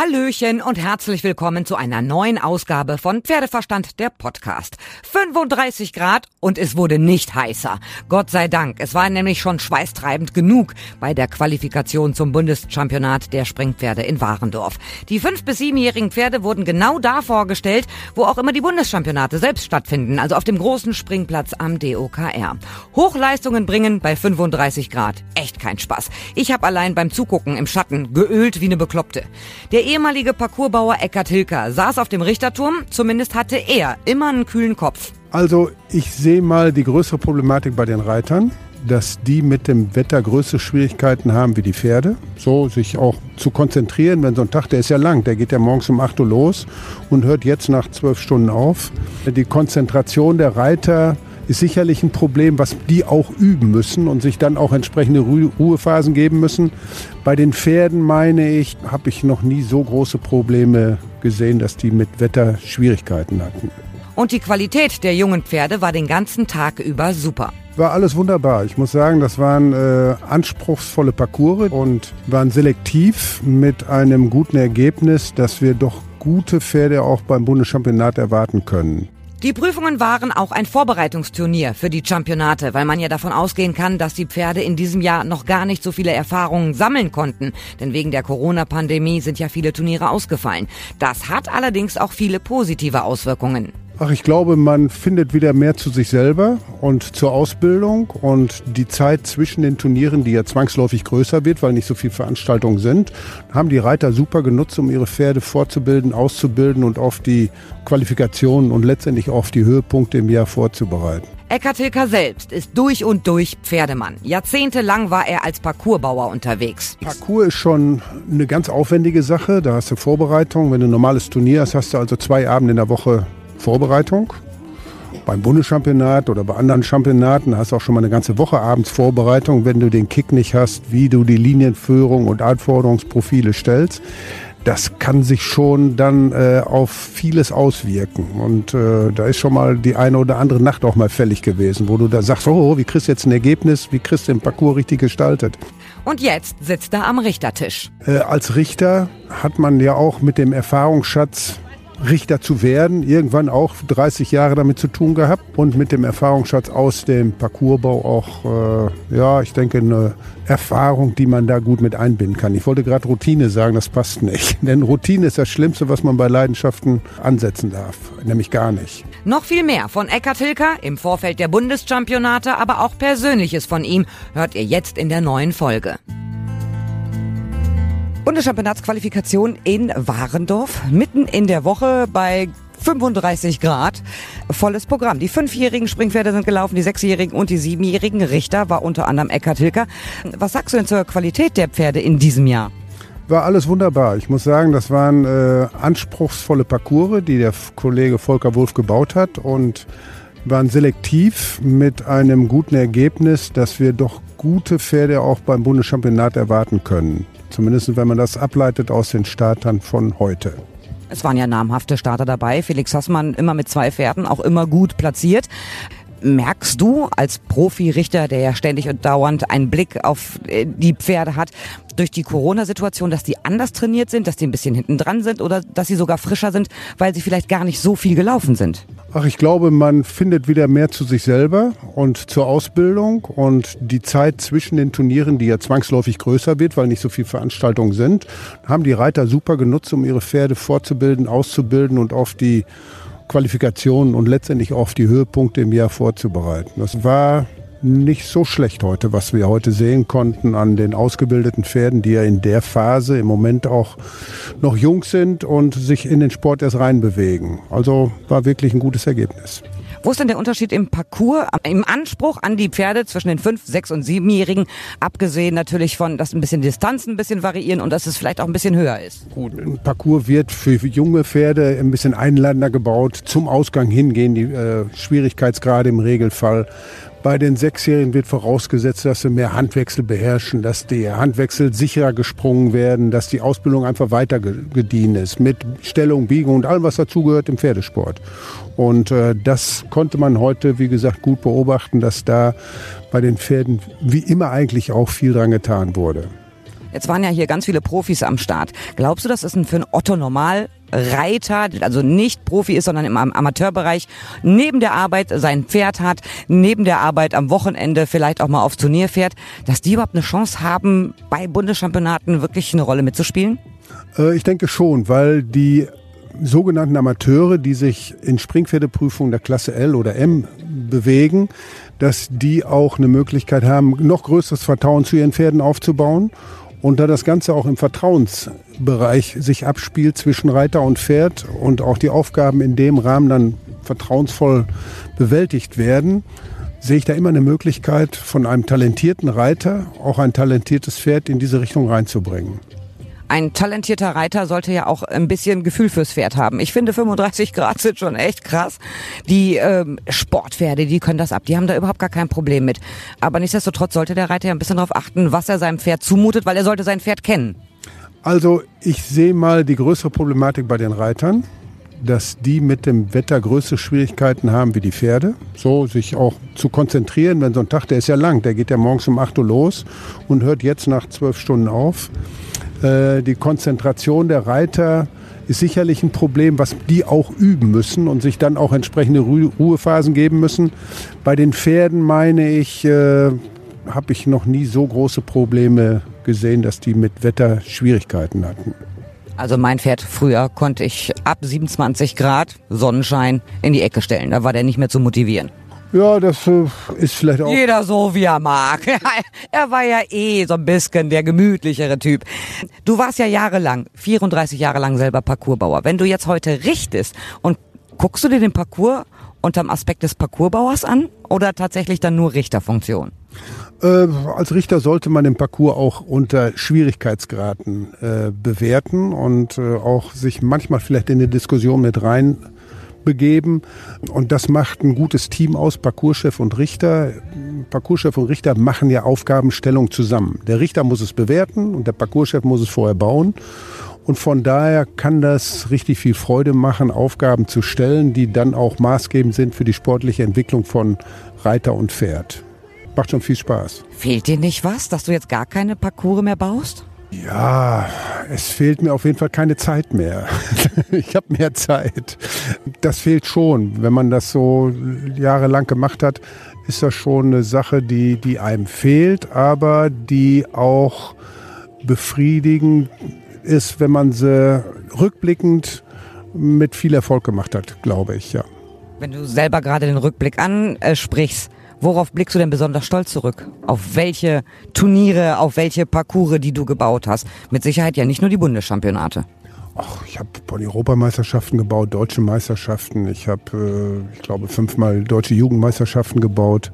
Hallöchen und herzlich willkommen zu einer neuen Ausgabe von Pferdeverstand, der Podcast. 35 Grad und es wurde nicht heißer. Gott sei Dank. Es war nämlich schon schweißtreibend genug bei der Qualifikation zum Bundeschampionat der Springpferde in Warendorf. Die fünf- bis siebenjährigen Pferde wurden genau da vorgestellt, wo auch immer die Bundeschampionate selbst stattfinden, also auf dem großen Springplatz am DOKR. Hochleistungen bringen bei 35 Grad. Echt kein Spaß. Ich habe allein beim Zugucken im Schatten geölt wie eine Bekloppte. Der ehemalige Parcoursbauer Eckhard Hilker saß auf dem Richterturm, zumindest hatte er immer einen kühlen Kopf. Also ich sehe mal die größere Problematik bei den Reitern, dass die mit dem Wetter größere Schwierigkeiten haben wie die Pferde. So sich auch zu konzentrieren, wenn so ein Tag, der ist ja lang, der geht ja morgens um 8 Uhr los und hört jetzt nach zwölf Stunden auf. Die Konzentration der Reiter ist sicherlich ein Problem, was die auch üben müssen und sich dann auch entsprechende Ruhephasen geben müssen. Bei den Pferden meine ich, habe ich noch nie so große Probleme gesehen, dass die mit Wetter Schwierigkeiten hatten. Und die Qualität der jungen Pferde war den ganzen Tag über super. War alles wunderbar. Ich muss sagen, das waren äh, anspruchsvolle Parcours und waren selektiv mit einem guten Ergebnis, dass wir doch gute Pferde auch beim Bundeschampionat erwarten können. Die Prüfungen waren auch ein Vorbereitungsturnier für die Championate, weil man ja davon ausgehen kann, dass die Pferde in diesem Jahr noch gar nicht so viele Erfahrungen sammeln konnten. Denn wegen der Corona-Pandemie sind ja viele Turniere ausgefallen. Das hat allerdings auch viele positive Auswirkungen. Ach, ich glaube, man findet wieder mehr zu sich selber und zur Ausbildung und die Zeit zwischen den Turnieren, die ja zwangsläufig größer wird, weil nicht so viele Veranstaltungen sind, haben die Reiter super genutzt, um ihre Pferde fortzubilden, auszubilden und auf die Qualifikationen und letztendlich auf die Höhepunkte im Jahr vorzubereiten. Eckhard Hilker selbst ist durch und durch Pferdemann. Jahrzehntelang war er als Parcoursbauer unterwegs. Parcours ist schon eine ganz aufwendige Sache. Da hast du Vorbereitung. Wenn du ein normales Turnier hast, hast du also zwei Abende in der Woche Vorbereitung. Beim Bundeschampionat oder bei anderen Championaten hast du auch schon mal eine ganze Woche abends Vorbereitung, wenn du den Kick nicht hast, wie du die Linienführung und Anforderungsprofile stellst. Das kann sich schon dann äh, auf vieles auswirken. Und äh, da ist schon mal die eine oder andere Nacht auch mal fällig gewesen, wo du da sagst, oh, wie kriegst du jetzt ein Ergebnis, wie kriegst du den Parcours richtig gestaltet. Und jetzt sitzt er am Richtertisch. Äh, als Richter hat man ja auch mit dem Erfahrungsschatz Richter zu werden. Irgendwann auch 30 Jahre damit zu tun gehabt und mit dem Erfahrungsschatz aus dem Parcoursbau auch, äh, ja, ich denke, eine Erfahrung, die man da gut mit einbinden kann. Ich wollte gerade Routine sagen, das passt nicht. Denn Routine ist das Schlimmste, was man bei Leidenschaften ansetzen darf. Nämlich gar nicht. Noch viel mehr von Eckhard Hilker im Vorfeld der Bundeschampionate, aber auch Persönliches von ihm hört ihr jetzt in der neuen Folge. Bundeschampionatsqualifikation in Warendorf, mitten in der Woche bei 35 Grad. Volles Programm. Die fünfjährigen Springpferde sind gelaufen, die sechsjährigen und die siebenjährigen. Richter war unter anderem Eckhard Hilker. Was sagst du denn zur Qualität der Pferde in diesem Jahr? War alles wunderbar. Ich muss sagen, das waren äh, anspruchsvolle Parcours, die der Kollege Volker Wolf gebaut hat und waren selektiv mit einem guten Ergebnis, dass wir doch gute Pferde auch beim Bundeschampionat erwarten können. Zumindest wenn man das ableitet aus den Startern von heute. Es waren ja namhafte Starter dabei. Felix Hassmann immer mit zwei Pferden, auch immer gut platziert. Merkst du als Profirichter, der ja ständig und dauernd einen Blick auf äh, die Pferde hat, durch die Corona-Situation, dass die anders trainiert sind, dass die ein bisschen hinten dran sind oder dass sie sogar frischer sind, weil sie vielleicht gar nicht so viel gelaufen sind? Ach, ich glaube, man findet wieder mehr zu sich selber und zur Ausbildung und die Zeit zwischen den Turnieren, die ja zwangsläufig größer wird, weil nicht so viele Veranstaltungen sind, haben die Reiter super genutzt, um ihre Pferde fortzubilden, auszubilden und auf die Qualifikationen und letztendlich auf die Höhepunkte im Jahr vorzubereiten. Das war nicht so schlecht heute, was wir heute sehen konnten an den ausgebildeten Pferden, die ja in der Phase im Moment auch noch jung sind und sich in den Sport erst reinbewegen. Also war wirklich ein gutes Ergebnis. Wo ist denn der Unterschied im Parcours, im Anspruch an die Pferde zwischen den fünf, sechs und siebenjährigen, abgesehen natürlich von, dass ein bisschen Distanzen ein bisschen variieren und dass es vielleicht auch ein bisschen höher ist? Gut, ein Parcours wird für junge Pferde ein bisschen einladender gebaut. Zum Ausgang hingehen die äh, Schwierigkeitsgrade im Regelfall. Bei den Sechsjährigen wird vorausgesetzt, dass sie mehr Handwechsel beherrschen, dass die Handwechsel sicherer gesprungen werden, dass die Ausbildung einfach weiter gediehen ist mit Stellung, Biegung und allem, was dazugehört im Pferdesport. Und äh, das konnte man heute, wie gesagt, gut beobachten, dass da bei den Pferden wie immer eigentlich auch viel dran getan wurde. Jetzt waren ja hier ganz viele Profis am Start. Glaubst du, das ist für einen Otto Normal Reiter, also nicht Profi ist, sondern im Amateurbereich, neben der Arbeit sein Pferd hat, neben der Arbeit am Wochenende vielleicht auch mal aufs Turnier fährt, dass die überhaupt eine Chance haben, bei Bundeschampionaten wirklich eine Rolle mitzuspielen? Äh, ich denke schon, weil die sogenannten Amateure, die sich in Springpferdeprüfungen der Klasse L oder M bewegen, dass die auch eine Möglichkeit haben, noch größeres Vertrauen zu ihren Pferden aufzubauen. Und da das Ganze auch im Vertrauensbereich sich abspielt zwischen Reiter und Pferd und auch die Aufgaben in dem Rahmen dann vertrauensvoll bewältigt werden, sehe ich da immer eine Möglichkeit, von einem talentierten Reiter auch ein talentiertes Pferd in diese Richtung reinzubringen ein talentierter Reiter sollte ja auch ein bisschen Gefühl fürs Pferd haben. Ich finde 35 Grad sind schon echt krass. Die ähm, Sportpferde, die können das ab. Die haben da überhaupt gar kein Problem mit. Aber nichtsdestotrotz sollte der Reiter ja ein bisschen darauf achten, was er seinem Pferd zumutet, weil er sollte sein Pferd kennen. Also ich sehe mal die größere Problematik bei den Reitern, dass die mit dem Wetter größere Schwierigkeiten haben wie die Pferde. So sich auch zu konzentrieren, wenn so ein Tag, der ist ja lang, der geht ja morgens um 8 Uhr los und hört jetzt nach zwölf Stunden auf. Äh, die Konzentration der Reiter ist sicherlich ein Problem, was die auch üben müssen und sich dann auch entsprechende Ruhephasen geben müssen. Bei den Pferden meine ich, äh, habe ich noch nie so große Probleme gesehen, dass die mit Wetter Schwierigkeiten hatten. Also mein Pferd früher konnte ich ab 27 Grad Sonnenschein in die Ecke stellen. Da war der nicht mehr zu motivieren. Ja, das äh, ist vielleicht auch. Jeder so, wie er mag. er war ja eh so ein bisschen der gemütlichere Typ. Du warst ja jahrelang, 34 Jahre lang selber Parcoursbauer. Wenn du jetzt heute richtest und guckst du dir den Parcours unterm Aspekt des Parcoursbauers an oder tatsächlich dann nur Richterfunktion? Äh, als Richter sollte man den Parcours auch unter Schwierigkeitsgraden äh, bewerten und äh, auch sich manchmal vielleicht in eine Diskussion mit rein begeben. Und das macht ein gutes Team aus, Parcourschef und Richter. Parcourschef und Richter machen ja Aufgabenstellung zusammen. Der Richter muss es bewerten und der Parcourschef muss es vorher bauen. Und von daher kann das richtig viel Freude machen, Aufgaben zu stellen, die dann auch maßgebend sind für die sportliche Entwicklung von Reiter und Pferd. Macht schon viel Spaß. Fehlt dir nicht was, dass du jetzt gar keine Parcours mehr baust? Ja, es fehlt mir auf jeden Fall keine Zeit mehr. ich habe mehr Zeit. Das fehlt schon. Wenn man das so jahrelang gemacht hat, ist das schon eine Sache, die, die einem fehlt, aber die auch befriedigend ist, wenn man sie rückblickend mit viel Erfolg gemacht hat, glaube ich, ja. Wenn du selber gerade den Rückblick ansprichst, Worauf blickst du denn besonders stolz zurück? Auf welche Turniere, auf welche Parcours, die du gebaut hast? Mit Sicherheit ja nicht nur die Bundeschampionate. Ach, ich habe Europameisterschaften gebaut, deutsche Meisterschaften. Ich habe, äh, ich glaube, fünfmal deutsche Jugendmeisterschaften gebaut.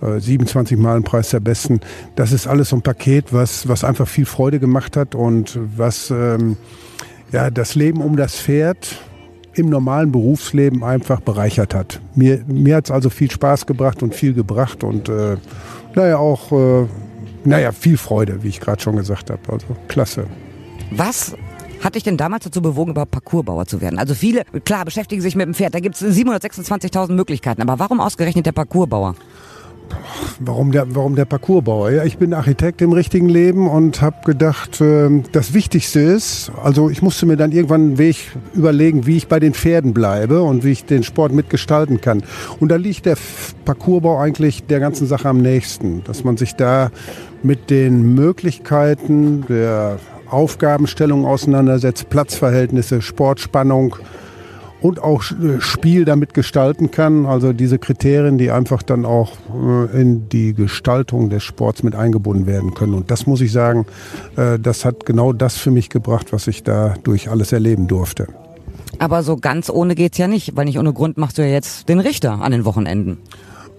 27 äh, Mal einen Preis der Besten. Das ist alles so ein Paket, was, was einfach viel Freude gemacht hat und was ähm, ja, das Leben um das Pferd im normalen Berufsleben einfach bereichert hat. Mir, mir hat es also viel Spaß gebracht und viel gebracht und äh, naja, auch äh, naja, viel Freude, wie ich gerade schon gesagt habe. Also klasse. Was hat dich denn damals dazu bewogen, überhaupt Parcoursbauer zu werden? Also viele, klar, beschäftigen sich mit dem Pferd. Da gibt es 726.000 Möglichkeiten. Aber warum ausgerechnet der Parcoursbauer? Warum der, warum der Parcoursbauer? Ja, ich bin Architekt im richtigen Leben und habe gedacht, äh, das Wichtigste ist, also ich musste mir dann irgendwann einen Weg überlegen, wie ich bei den Pferden bleibe und wie ich den Sport mitgestalten kann. Und da liegt der Parcoursbau eigentlich der ganzen Sache am nächsten, dass man sich da mit den Möglichkeiten der Aufgabenstellung auseinandersetzt, Platzverhältnisse, Sportspannung, und auch äh, Spiel damit gestalten kann. Also diese Kriterien, die einfach dann auch äh, in die Gestaltung des Sports mit eingebunden werden können. Und das muss ich sagen, äh, das hat genau das für mich gebracht, was ich da durch alles erleben durfte. Aber so ganz ohne geht's ja nicht, weil nicht ohne Grund machst du ja jetzt den Richter an den Wochenenden.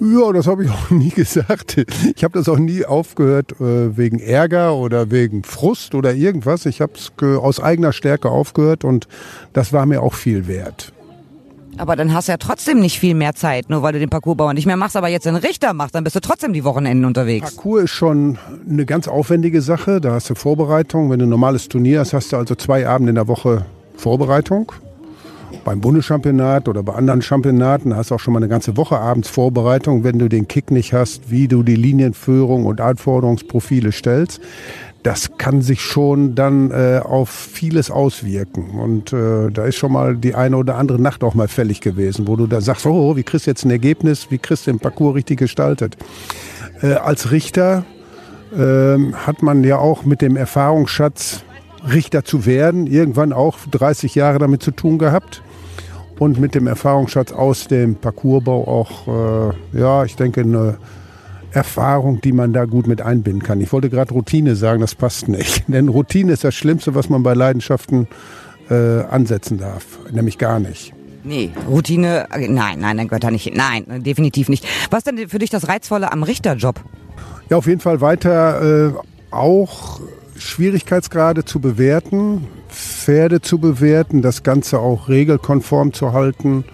Ja, das habe ich auch nie gesagt. Ich habe das auch nie aufgehört äh, wegen Ärger oder wegen Frust oder irgendwas. Ich habe es aus eigener Stärke aufgehört und das war mir auch viel wert. Aber dann hast du ja trotzdem nicht viel mehr Zeit, nur weil du den Parcoursbauer nicht mehr machst, aber jetzt den Richter machst, dann bist du trotzdem die Wochenenden unterwegs. Parcours ist schon eine ganz aufwendige Sache. Da hast du Vorbereitung. Wenn du ein normales Turnier hast, hast du also zwei Abende in der Woche Vorbereitung beim Bundeschampionat oder bei anderen Championaten hast du auch schon mal eine ganze Woche abends Vorbereitung, wenn du den Kick nicht hast, wie du die Linienführung und Anforderungsprofile stellst. das kann sich schon dann äh, auf vieles auswirken. Und äh, da ist schon mal die eine oder andere Nacht auch mal fällig gewesen, wo du da sagst, oh, wie kriegst du jetzt ein Ergebnis, wie kriegst du den Parcours richtig gestaltet. Äh, als Richter äh, hat man ja auch mit dem Erfahrungsschatz, Richter zu werden, irgendwann auch 30 Jahre damit zu tun gehabt. Und mit dem Erfahrungsschatz aus dem Parcoursbau auch, äh, ja, ich denke, eine Erfahrung, die man da gut mit einbinden kann. Ich wollte gerade Routine sagen, das passt nicht. Denn Routine ist das Schlimmste, was man bei Leidenschaften äh, ansetzen darf. Nämlich gar nicht. Nee, Routine, äh, nein, nein, dann gehört da nicht Nein, definitiv nicht. Was denn für dich das Reizvolle am Richterjob? Ja, auf jeden Fall weiter äh, auch Schwierigkeitsgrade zu bewerten, Pferde zu bewerten, das Ganze auch regelkonform zu halten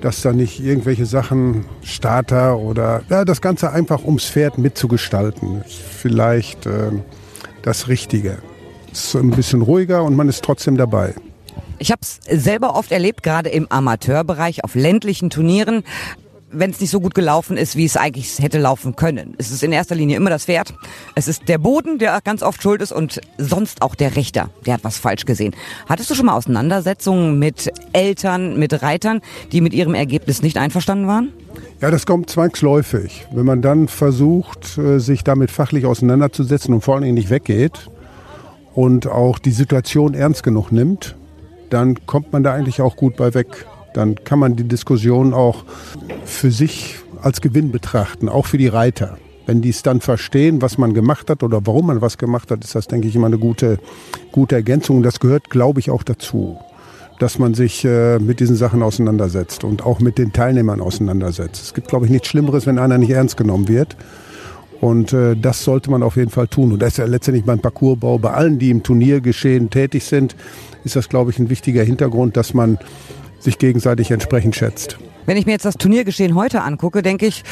dass da nicht irgendwelche Sachen, Starter oder ja, das Ganze einfach ums Pferd mitzugestalten. Vielleicht äh, das Richtige. Es ist ein bisschen ruhiger und man ist trotzdem dabei. Ich habe es selber oft erlebt, gerade im Amateurbereich auf ländlichen Turnieren wenn es nicht so gut gelaufen ist, wie es eigentlich hätte laufen können. Es ist in erster Linie immer das Pferd. Es ist der Boden, der ganz oft schuld ist und sonst auch der Richter. Der hat was falsch gesehen. Hattest du schon mal Auseinandersetzungen mit Eltern, mit Reitern, die mit ihrem Ergebnis nicht einverstanden waren? Ja, das kommt zwangsläufig. Wenn man dann versucht, äh, sich damit fachlich auseinanderzusetzen und vor allen Dingen nicht weggeht und auch die Situation ernst genug nimmt, dann kommt man da eigentlich auch gut bei weg dann kann man die Diskussion auch für sich als Gewinn betrachten, auch für die Reiter. Wenn die es dann verstehen, was man gemacht hat oder warum man was gemacht hat, ist das, denke ich, immer eine gute, gute Ergänzung. Und das gehört, glaube ich, auch dazu, dass man sich äh, mit diesen Sachen auseinandersetzt und auch mit den Teilnehmern auseinandersetzt. Es gibt, glaube ich, nichts Schlimmeres, wenn einer nicht ernst genommen wird. Und äh, das sollte man auf jeden Fall tun. Und das ist ja letztendlich beim Parcoursbau, bei allen, die im Turniergeschehen tätig sind, ist das, glaube ich, ein wichtiger Hintergrund, dass man sich gegenseitig entsprechend schätzt. Wenn ich mir jetzt das Turniergeschehen heute angucke, denke ich,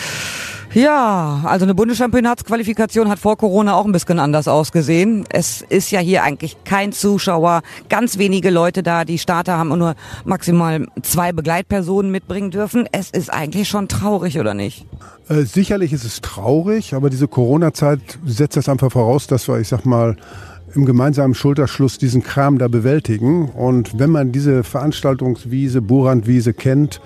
ja, also eine Bundeschampionatsqualifikation hat vor Corona auch ein bisschen anders ausgesehen. Es ist ja hier eigentlich kein Zuschauer, ganz wenige Leute da. Die Starter haben nur maximal zwei Begleitpersonen mitbringen dürfen. Es ist eigentlich schon traurig, oder nicht? Äh, sicherlich ist es traurig, aber diese Corona-Zeit setzt das einfach voraus, dass wir, ich sag mal, im gemeinsamen Schulterschluss diesen Kram da bewältigen. Und wenn man diese Veranstaltungswiese, Burandwiese kennt,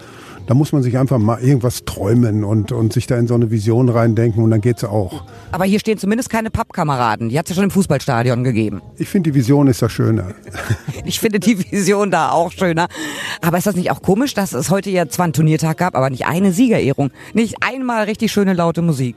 da muss man sich einfach mal irgendwas träumen und, und sich da in so eine Vision reindenken und dann geht's auch. Aber hier stehen zumindest keine Pappkameraden. Die hat es ja schon im Fußballstadion gegeben. Ich finde, die Vision ist da schöner. ich finde die Vision da auch schöner. Aber ist das nicht auch komisch, dass es heute ja zwar einen Turniertag gab, aber nicht eine Siegerehrung? Nicht einmal richtig schöne laute Musik?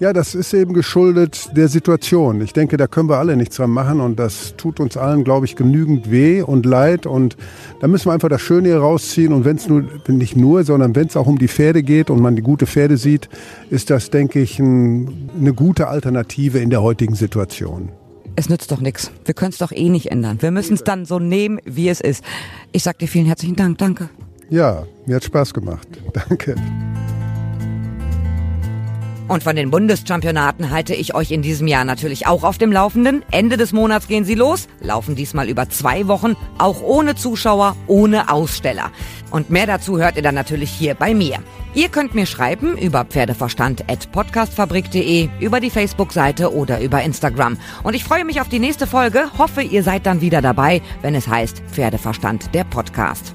Ja, das ist eben geschuldet der Situation. Ich denke, da können wir alle nichts dran machen und das tut uns allen, glaube ich, genügend weh und leid und da müssen wir einfach das Schöne hier rausziehen und wenn es nur, nicht nur, sondern wenn es auch um die Pferde geht und man die gute Pferde sieht, ist das, denke ich, ein, eine gute Alternative in der heutigen Situation. Es nützt doch nichts. Wir können es doch eh nicht ändern. Wir müssen es dann so nehmen, wie es ist. Ich sag dir vielen herzlichen Dank. Danke. Ja, mir hat Spaß gemacht. Danke. Und von den Bundeschampionaten halte ich euch in diesem Jahr natürlich auch auf dem Laufenden. Ende des Monats gehen sie los, laufen diesmal über zwei Wochen, auch ohne Zuschauer, ohne Aussteller. Und mehr dazu hört ihr dann natürlich hier bei mir. Ihr könnt mir schreiben über pferdeverstand.podcastfabrik.de, über die Facebook-Seite oder über Instagram. Und ich freue mich auf die nächste Folge, hoffe ihr seid dann wieder dabei, wenn es heißt Pferdeverstand, der Podcast.